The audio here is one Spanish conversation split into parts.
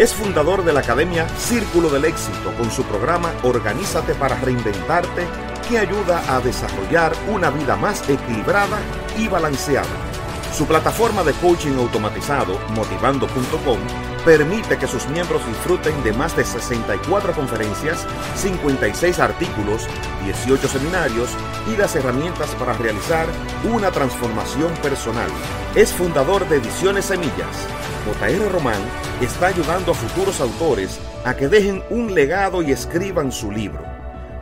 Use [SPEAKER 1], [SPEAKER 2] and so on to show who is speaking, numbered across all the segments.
[SPEAKER 1] Es fundador de la Academia Círculo del Éxito con su programa Organízate para Reinventarte que ayuda a desarrollar una vida más equilibrada y balanceada. Su plataforma de coaching automatizado, motivando.com, permite que sus miembros disfruten de más de 64 conferencias, 56 artículos, 18 seminarios y las herramientas para realizar una transformación personal. Es fundador de Ediciones Semillas. JR Román está ayudando a futuros autores a que dejen un legado y escriban su libro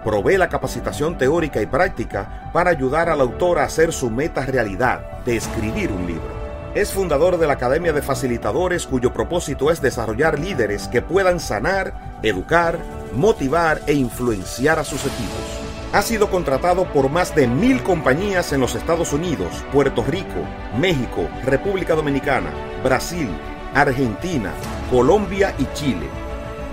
[SPEAKER 1] provee la capacitación teórica y práctica para ayudar al autor a hacer su meta realidad de escribir un libro. Es fundador de la Academia de Facilitadores cuyo propósito es desarrollar líderes que puedan sanar, educar, motivar e influenciar a sus equipos. Ha sido contratado por más de mil compañías en los Estados Unidos, Puerto Rico, México, República Dominicana, Brasil, Argentina, Colombia y Chile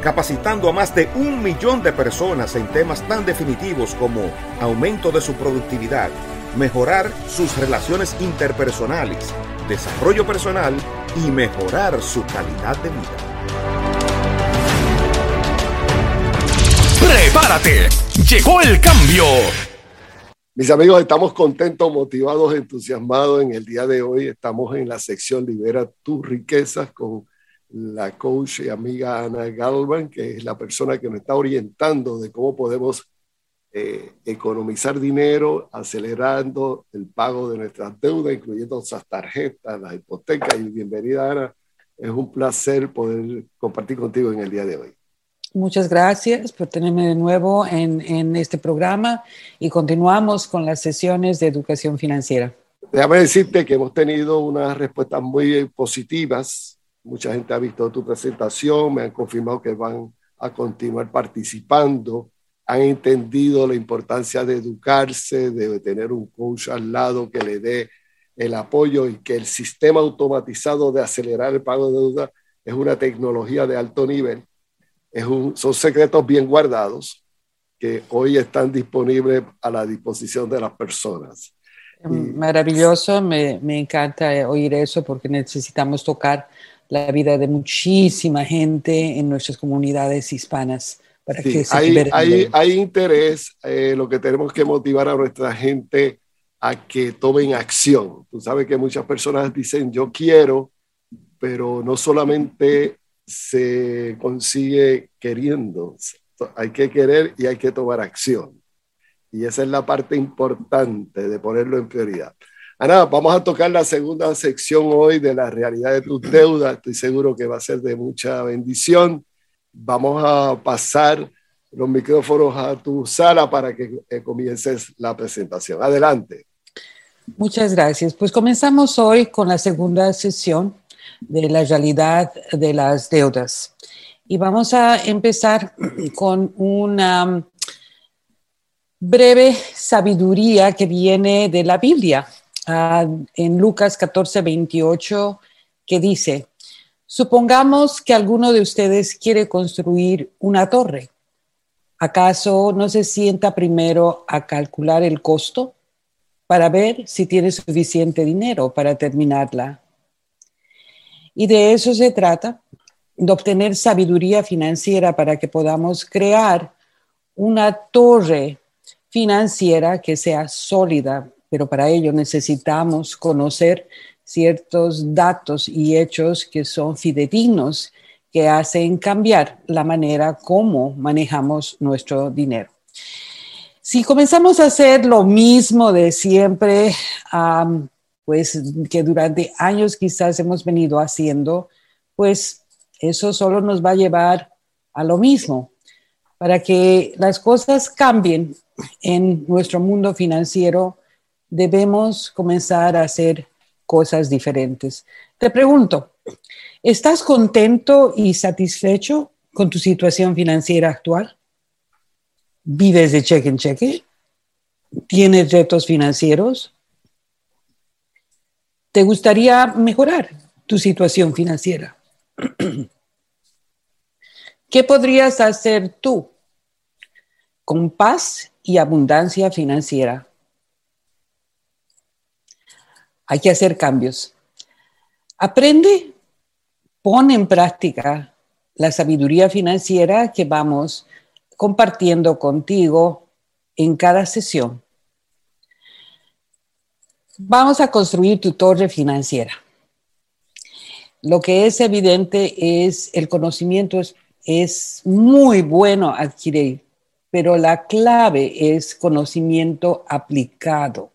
[SPEAKER 1] capacitando a más de un millón de personas en temas tan definitivos como aumento de su productividad, mejorar sus relaciones interpersonales, desarrollo personal y mejorar su calidad de vida.
[SPEAKER 2] ¡Prepárate! ¡Llegó el cambio!
[SPEAKER 3] Mis amigos, estamos contentos, motivados, entusiasmados en el día de hoy. Estamos en la sección Libera tus riquezas con la coach y amiga Ana Galvan, que es la persona que nos está orientando de cómo podemos eh, economizar dinero, acelerando el pago de nuestras deudas, incluyendo nuestras tarjetas, las hipotecas. Y bienvenida, Ana. Es un placer poder compartir contigo en el día de hoy.
[SPEAKER 4] Muchas gracias por tenerme de nuevo en, en este programa y continuamos con las sesiones de educación financiera.
[SPEAKER 3] Déjame decirte que hemos tenido unas respuestas muy positivas Mucha gente ha visto tu presentación, me han confirmado que van a continuar participando, han entendido la importancia de educarse, de tener un coach al lado que le dé el apoyo y que el sistema automatizado de acelerar el pago de deuda es una tecnología de alto nivel. Es un, son secretos bien guardados que hoy están disponibles a la disposición de las personas.
[SPEAKER 4] Maravilloso, me, me encanta oír eso porque necesitamos tocar la vida de muchísima gente en nuestras comunidades hispanas.
[SPEAKER 3] Para que se hay, hay, hay, interés, eh, lo que tenemos que motivar a nuestra gente a que tomen acción. Tú sabes que muchas personas dicen yo quiero, pero no solamente se consigue queriendo, hay que querer y hay que tomar acción. Y esa es la parte importante de ponerlo en prioridad. Ana, vamos a tocar la segunda sección hoy de la realidad de tus deudas. Estoy seguro que va a ser de mucha bendición. Vamos a pasar los micrófonos a tu sala para que eh, comiences la presentación. Adelante.
[SPEAKER 4] Muchas gracias. Pues comenzamos hoy con la segunda sesión de la realidad de las deudas. Y vamos a empezar con una breve sabiduría que viene de la Biblia en Lucas 14, 28, que dice, supongamos que alguno de ustedes quiere construir una torre. ¿Acaso no se sienta primero a calcular el costo para ver si tiene suficiente dinero para terminarla? Y de eso se trata, de obtener sabiduría financiera para que podamos crear una torre financiera que sea sólida, pero para ello necesitamos conocer ciertos datos y hechos que son fidedignos, que hacen cambiar la manera como manejamos nuestro dinero. Si comenzamos a hacer lo mismo de siempre, pues que durante años quizás hemos venido haciendo, pues eso solo nos va a llevar a lo mismo. Para que las cosas cambien en nuestro mundo financiero, debemos comenzar a hacer cosas diferentes. Te pregunto, ¿estás contento y satisfecho con tu situación financiera actual? ¿Vives de cheque en cheque? ¿Tienes retos financieros? ¿Te gustaría mejorar tu situación financiera? ¿Qué podrías hacer tú con paz y abundancia financiera? Hay que hacer cambios. Aprende, pon en práctica la sabiduría financiera que vamos compartiendo contigo en cada sesión. Vamos a construir tu torre financiera. Lo que es evidente es el conocimiento es, es muy bueno adquirir, pero la clave es conocimiento aplicado.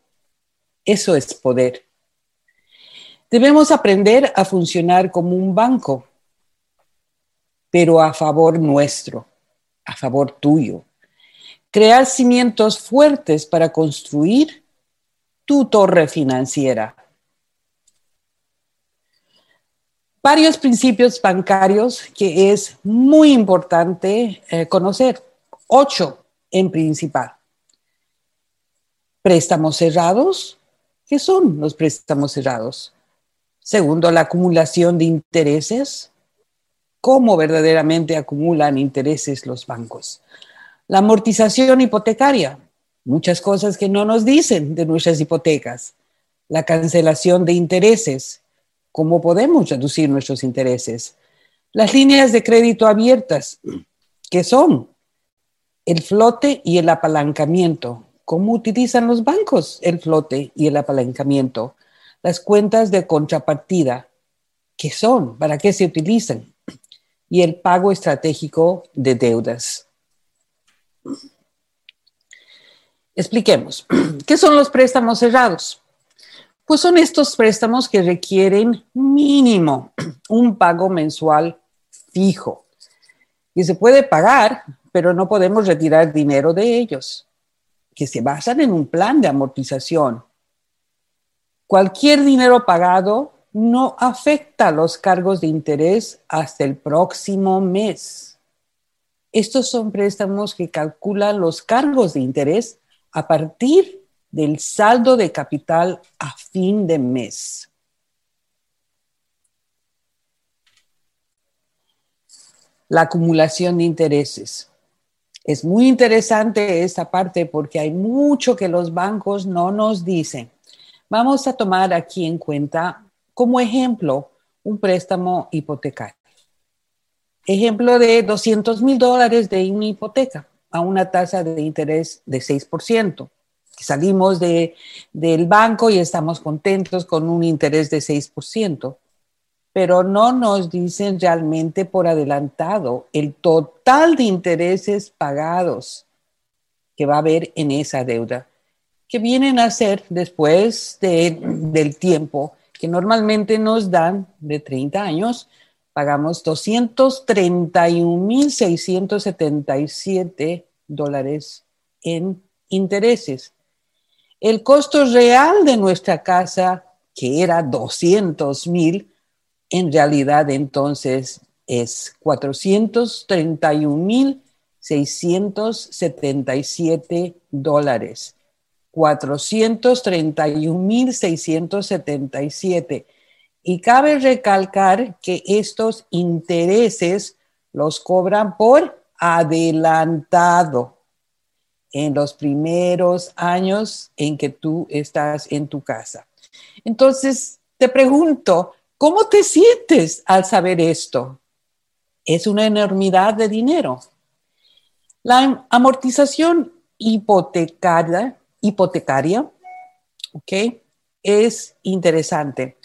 [SPEAKER 4] Eso es poder. Debemos aprender a funcionar como un banco, pero a favor nuestro, a favor tuyo. Crear cimientos fuertes para construir torre financiera. Varios principios bancarios que es muy importante eh, conocer. Ocho en principal. Préstamos cerrados. ¿Qué son los préstamos cerrados? Segundo, la acumulación de intereses. ¿Cómo verdaderamente acumulan intereses los bancos? La amortización hipotecaria. Muchas cosas que no nos dicen de nuestras hipotecas. La cancelación de intereses. ¿Cómo podemos reducir nuestros intereses? Las líneas de crédito abiertas. ¿Qué son? El flote y el apalancamiento. ¿Cómo utilizan los bancos el flote y el apalancamiento? las cuentas de contrapartida, qué son, para qué se utilizan, y el pago estratégico de deudas. Expliquemos, ¿qué son los préstamos cerrados? Pues son estos préstamos que requieren mínimo un pago mensual fijo. Y se puede pagar, pero no podemos retirar dinero de ellos, que se basan en un plan de amortización Cualquier dinero pagado no afecta los cargos de interés hasta el próximo mes. Estos son préstamos que calculan los cargos de interés a partir del saldo de capital a fin de mes. La acumulación de intereses. Es muy interesante esta parte porque hay mucho que los bancos no nos dicen. Vamos a tomar aquí en cuenta como ejemplo un préstamo hipotecario. Ejemplo de 200 mil dólares de una hipoteca a una tasa de interés de 6%. Salimos de, del banco y estamos contentos con un interés de 6%, pero no nos dicen realmente por adelantado el total de intereses pagados que va a haber en esa deuda. Que vienen a ser después del tiempo que normalmente nos dan de 30 años, pagamos 231.677 dólares en intereses. El costo real de nuestra casa, que era 200 mil, en realidad entonces es 431.677 dólares. 431.677. Y cabe recalcar que estos intereses los cobran por adelantado en los primeros años en que tú estás en tu casa. Entonces, te pregunto, ¿Cómo te sientes al saber esto? Es una enormidad de dinero. La amortización hipotecaria, hipotecaria. Es interesante.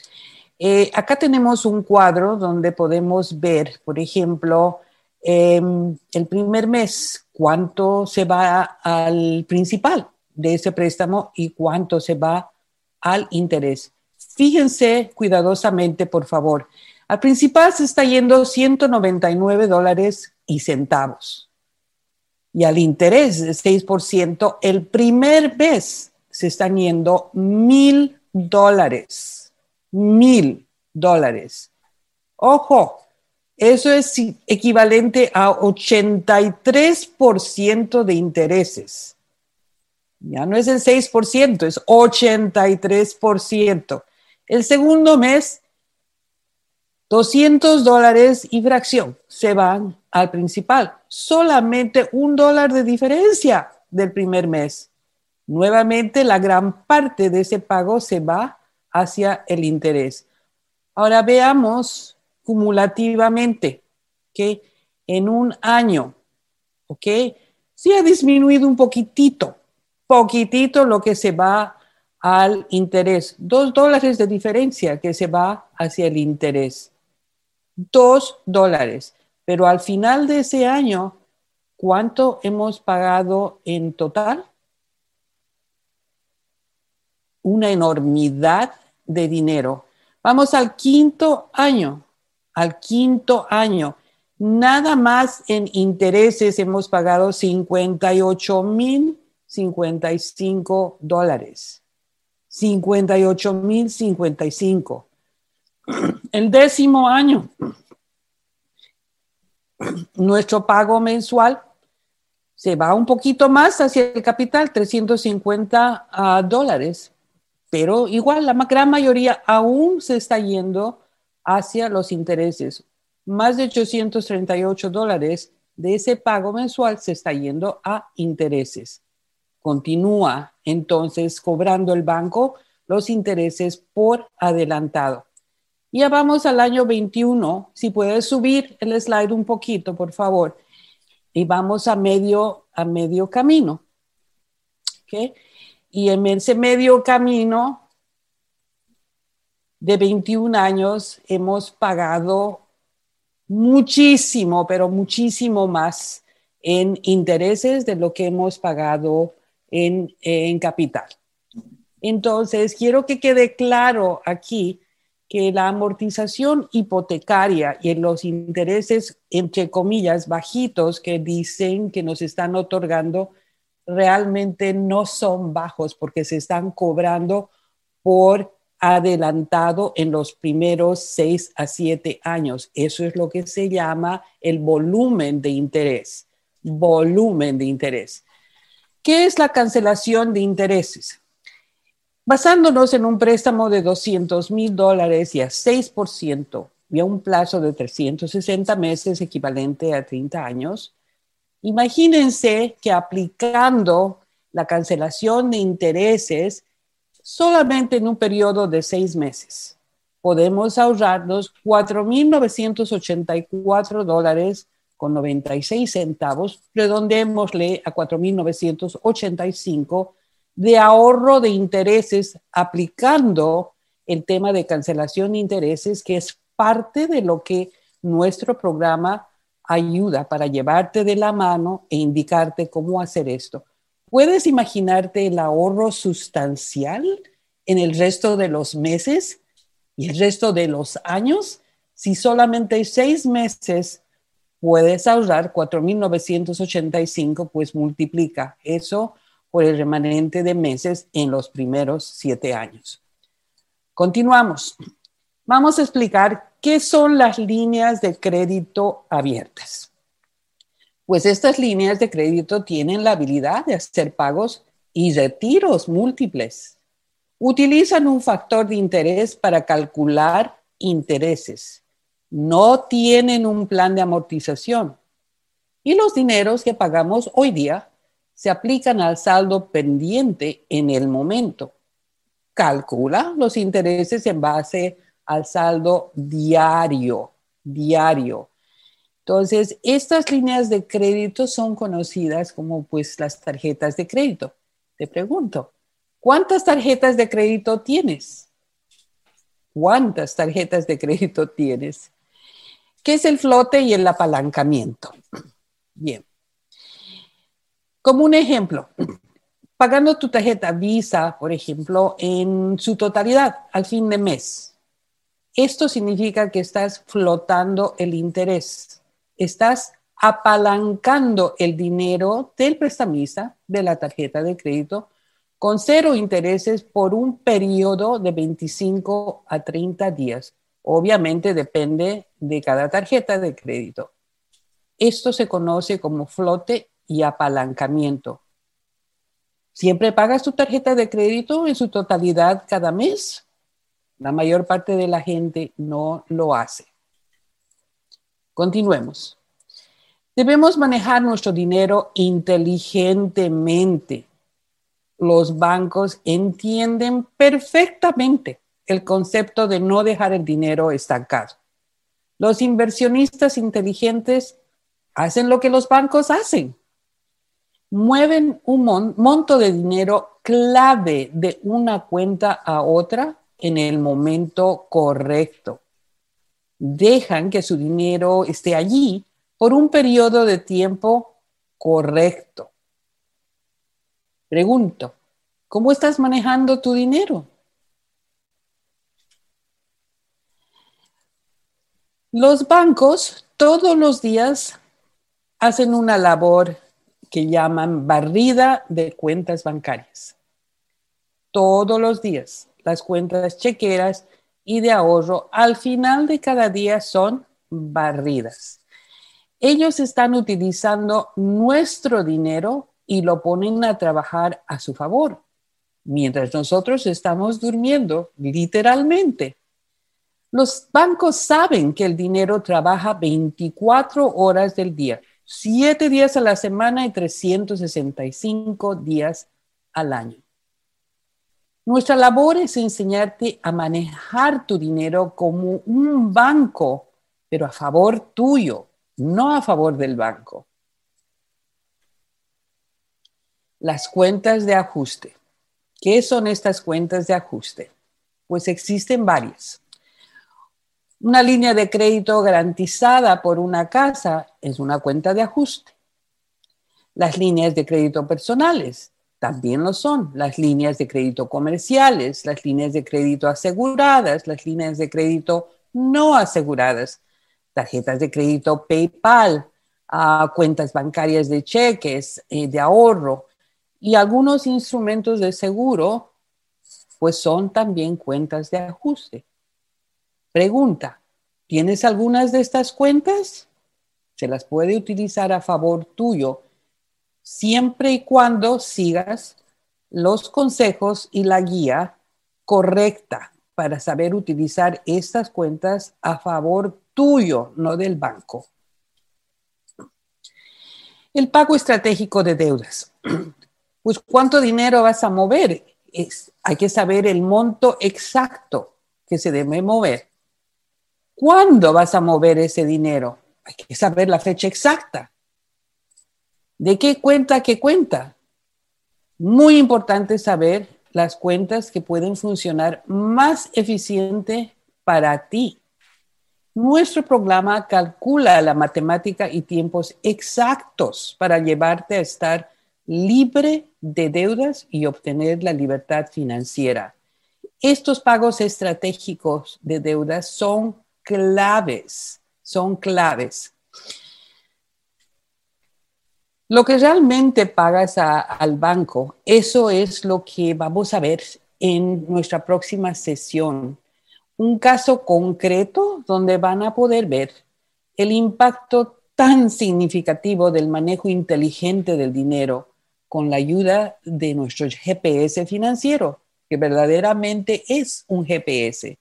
[SPEAKER 4] Eh, acá tenemos un cuadro donde podemos ver, por ejemplo, em, el primer mes, cuánto se va al principal de ese préstamo y cuánto se va al interés. Fíjense cuidadosamente, por favor. Al principal se está yendo 199 dólares y centavos. Y al interés de 6%, el primer mes se están yendo mil dólares. Mil dólares. Ojo, eso es equivalente a 83% de intereses. Ya no es el 6%, es 83%. El segundo mes, 200 dólares y fracción se van al principal. Solamente un dólar de diferencia del primer mes. Nuevamente, la gran parte de ese pago se va hacia el interés. Ahora veamos cumulativamente que en un año, ¿ok? Sí ha disminuido un poquitito, poquitito lo que se va al interés. Dos dólares de diferencia que se va hacia el interés. Dos dólares. Pero al final de ese año, ¿cuánto hemos pagado en total? una enormidad de dinero. Vamos al quinto año, al quinto año. Nada más en intereses hemos pagado 58 mil 55 dólares. 58 mil 55. El décimo año, nuestro pago mensual se va un poquito más hacia el capital, 350 ah, dólares pero igual la gran mayoría aún se está yendo hacia los intereses. Más de 838 dólares de ese pago mensual se está yendo a intereses. Continúa entonces cobrando el banco los intereses por adelantado. Ya vamos al año 21. Si puedes subir el slide un poquito, por favor. Y vamos a medio, a medio camino. ¿Okay? Y en ese medio camino de 21 años hemos pagado muchísimo, pero muchísimo más en intereses de lo que hemos pagado en, capital. Entonces, quiero que quede claro aquí que la amortización hipotecaria y los intereses, entre comillas, bajitos que dicen que nos están otorgando realmente no son bajos porque se están cobrando por adelantado en los primeros seis a siete años. Eso es lo que se llama el volumen de interés. Volumen de interés. ¿Qué es la cancelación de intereses? Basándonos en un préstamo de 200 mil dólares y a 6% y a un plazo de 360 meses equivalente a 30 años, Imagínense que aplicando la cancelación de intereses solamente en un periodo de seis meses, podemos ahorrarnos 4.984 dólares con 96 centavos, redondémosle a 4.985 de ahorro de intereses aplicando el tema de cancelación de intereses, que es parte de lo que nuestro programa ayuda para llevarte de la mano e indicarte cómo hacer esto. ¿Puedes imaginarte el ahorro sustancial en el resto de los meses y el resto de los años? Si solamente seis meses puedes ahorrar 4.985, pues multiplica eso por el remanente de meses en los primeros siete años. Continuamos. Vamos a explicar ¿Qué son las líneas de crédito abiertas? Pues estas líneas de crédito tienen la habilidad de hacer pagos y retiros múltiples. Utilizan un factor de interés para calcular intereses. No tienen un plan de amortización. Y los dineros que pagamos hoy día se aplican al saldo pendiente en el momento. Calcula los intereses en base al saldo diario, diario. Entonces, estas líneas de crédito son conocidas como pues las tarjetas de crédito. Te pregunto, ¿cuántas tarjetas de crédito tienes? ¿Cuántas tarjetas de crédito tienes? ¿Qué es el flote y el apalancamiento? Bien. Como un ejemplo, pagando tu tarjeta Visa, por ejemplo, en su totalidad al fin de mes. Esto significa que estás flotando el interés, estás apalancando el dinero del prestamista de la tarjeta de crédito con cero intereses por un periodo de 25 a 30 días. Obviamente depende de cada tarjeta de crédito. Esto se conoce como flote y apalancamiento. ¿Siempre pagas tu tarjeta de crédito en su totalidad cada mes? La mayor parte de la gente no lo hace. Continuemos. Debemos manejar nuestro dinero inteligentemente. Los bancos entienden perfectamente el concepto de no dejar el dinero estancado. Los inversionistas inteligentes hacen lo que los bancos hacen. Mueven un monto de dinero clave de una cuenta a otra en el momento correcto. Dejan que su dinero esté allí por un periodo de tiempo correcto. Pregunto, ¿cómo estás manejando tu dinero? Los bancos todos los días hacen una labor que llaman barrida de cuentas bancarias. Todos los días, las cuentas chequeras y de ahorro al final de cada día son barridas. Ellos están utilizando nuestro dinero y lo ponen a trabajar a su favor, mientras nosotros estamos durmiendo, literalmente. Los bancos saben que el dinero trabaja 24 horas del día siete días a la semana y 365 días al año. Nuestra labor es enseñarte a manejar tu dinero como un banco, pero a favor tuyo, no a favor del banco. Las cuentas de ajuste. ¿Qué son estas cuentas de ajuste? Pues existen varias. Una línea de crédito garantizada por una casa es una cuenta de ajuste. Las líneas de crédito personales también lo son. Las líneas de crédito comerciales, las líneas de crédito aseguradas, las líneas de crédito no aseguradas, tarjetas de crédito PayPal, ah, cuentas bancarias de cheques, eh, de ahorro y algunos instrumentos de seguro, pues son también cuentas de ajuste. Pregunta, ¿tienes algunas de estas cuentas? Se las puede utilizar a favor tuyo siempre y cuando sigas los consejos y la guía correcta para saber utilizar estas cuentas a favor tuyo, no del banco. El pago estratégico de deudas. Pues cuánto dinero vas a mover. Es, hay que saber el monto exacto que se debe mover ¿Cuándo vas a mover ese dinero? Hay que saber la fecha exacta. ¿De qué cuenta qué cuenta? Muy importante saber las cuentas que pueden funcionar más eficiente para ti. Nuestro programa calcula la matemática y tiempos exactos para llevarte a estar libre de deudas y obtener la libertad financiera. Estos pagos estratégicos de deudas son claves, son claves. Lo que realmente pagas al banco, eso es lo que vamos a ver en nuestra próxima sesión. Un caso concreto donde van a poder ver el impacto tan significativo del manejo inteligente del dinero con la ayuda de nuestro GPS financiero, que verdaderamente es un GPS.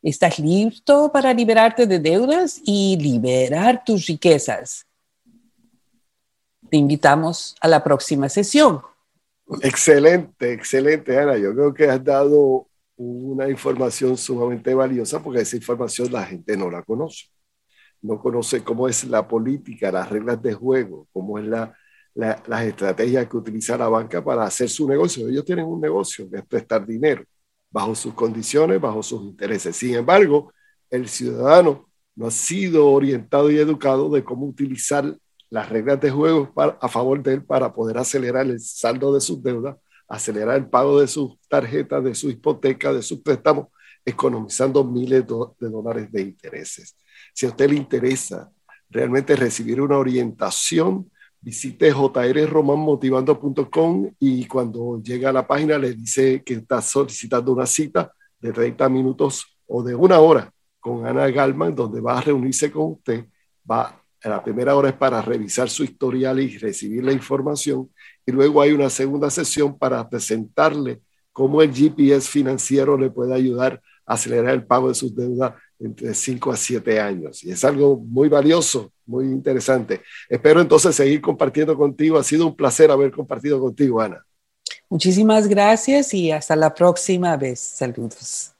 [SPEAKER 4] ¿Estás listo para liberarte de deudas y liberar tus riquezas? Te invitamos a la próxima sesión.
[SPEAKER 3] Excelente, excelente, Ana. Yo creo que has dado una información sumamente valiosa porque esa información la gente no la conoce. No conoce cómo es la política, las reglas de juego, cómo es la, las estrategias que utiliza la banca para hacer su negocio. Ellos tienen un negocio que es prestar dinero bajo sus condiciones, bajo sus intereses. Sin embargo, el ciudadano no ha sido orientado y educado de cómo utilizar las reglas de juego para, a favor de él para poder acelerar el saldo de sus deudas, acelerar el pago de sus tarjetas, de su hipoteca, de sus préstamos, economizando miles de dólares de intereses. Si a usted le interesa realmente recibir una orientación, visite jrromanmotivando.com y cuando llega a la página le dice que está solicitando una cita de 30 minutos o de una hora con Ana Galman, donde va a reunirse con usted. Va, la primera hora es para revisar su historial y recibir la información. Y luego hay una segunda sesión para presentarle cómo el GPS financiero le puede ayudar a acelerar el pago de sus deudas entre 5 a 7 años. Y es algo muy valioso, muy interesante. Espero entonces seguir compartiendo contigo. Ha sido un placer haber compartido contigo, Ana.
[SPEAKER 4] Muchísimas gracias y hasta la próxima vez. Saludos.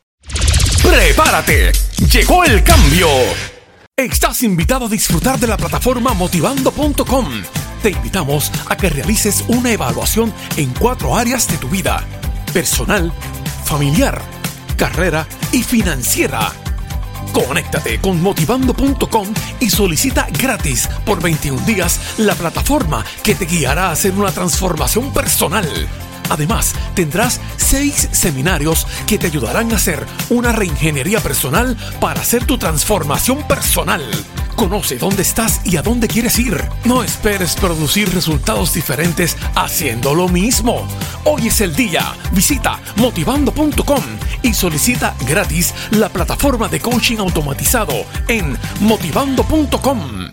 [SPEAKER 2] Prepárate, llegó el cambio. Estás invitado a disfrutar de la plataforma motivando.com. Te invitamos a que realices una evaluación en cuatro áreas de tu vida. Personal, familiar, carrera y financiera Conéctate con motivando.com y solicita gratis por 21 días la plataforma que te guiará a hacer una transformación personal. Además, tendrás seis seminarios que te ayudarán a hacer una reingeniería personal para hacer tu transformación personal. Conoce dónde estás y a dónde quieres ir. No esperes producir resultados diferentes haciendo lo mismo. Hoy es el día. Visita motivando.com y solicita gratis la plataforma de coaching automatizado en motivando.com.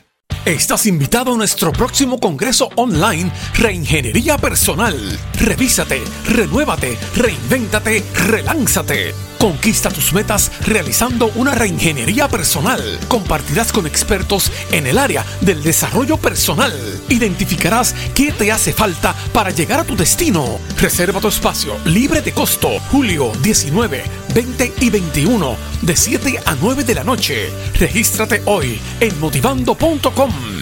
[SPEAKER 2] Estás invitado a nuestro próximo congreso online Reingeniería Personal. Revísate, renuévate, reinvéntate, relánzate. Conquista tus metas realizando una reingeniería personal. Compartirás con expertos en el área del desarrollo personal. Identificarás qué te hace falta para llegar a tu destino. Reserva tu espacio libre de costo. Julio 19, 20 y 21 de 7 a 9 de la noche. Regístrate hoy en motivando.com.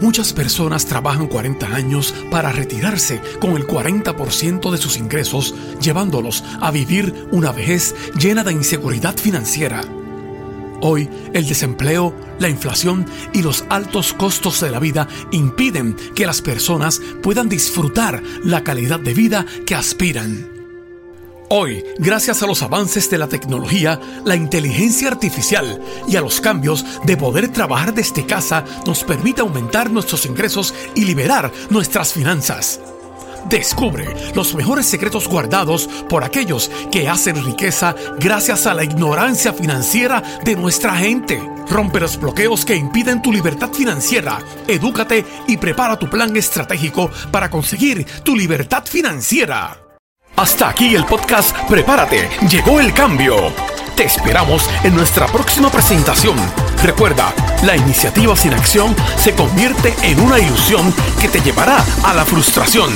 [SPEAKER 2] Muchas personas trabajan 40 años para retirarse con el 40% de sus ingresos, llevándolos a vivir una vejez llena de inseguridad financiera. Hoy, el desempleo, la inflación y los altos costos de la vida impiden que las personas puedan disfrutar la calidad de vida que aspiran. Hoy, gracias a los avances de la tecnología, la inteligencia artificial y a los cambios de poder trabajar desde casa, nos permite aumentar nuestros ingresos y liberar nuestras finanzas. Descubre los mejores secretos guardados por aquellos que hacen riqueza gracias a la ignorancia financiera de nuestra gente. Rompe los bloqueos que impiden tu libertad financiera. Edúcate y prepara tu plan estratégico para conseguir tu libertad financiera. Hasta aquí el podcast Prepárate, llegó el cambio. Te esperamos en nuestra próxima presentación. Recuerda, la iniciativa sin acción se convierte en una ilusión que te llevará a la frustración.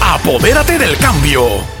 [SPEAKER 2] Apodérate del cambio.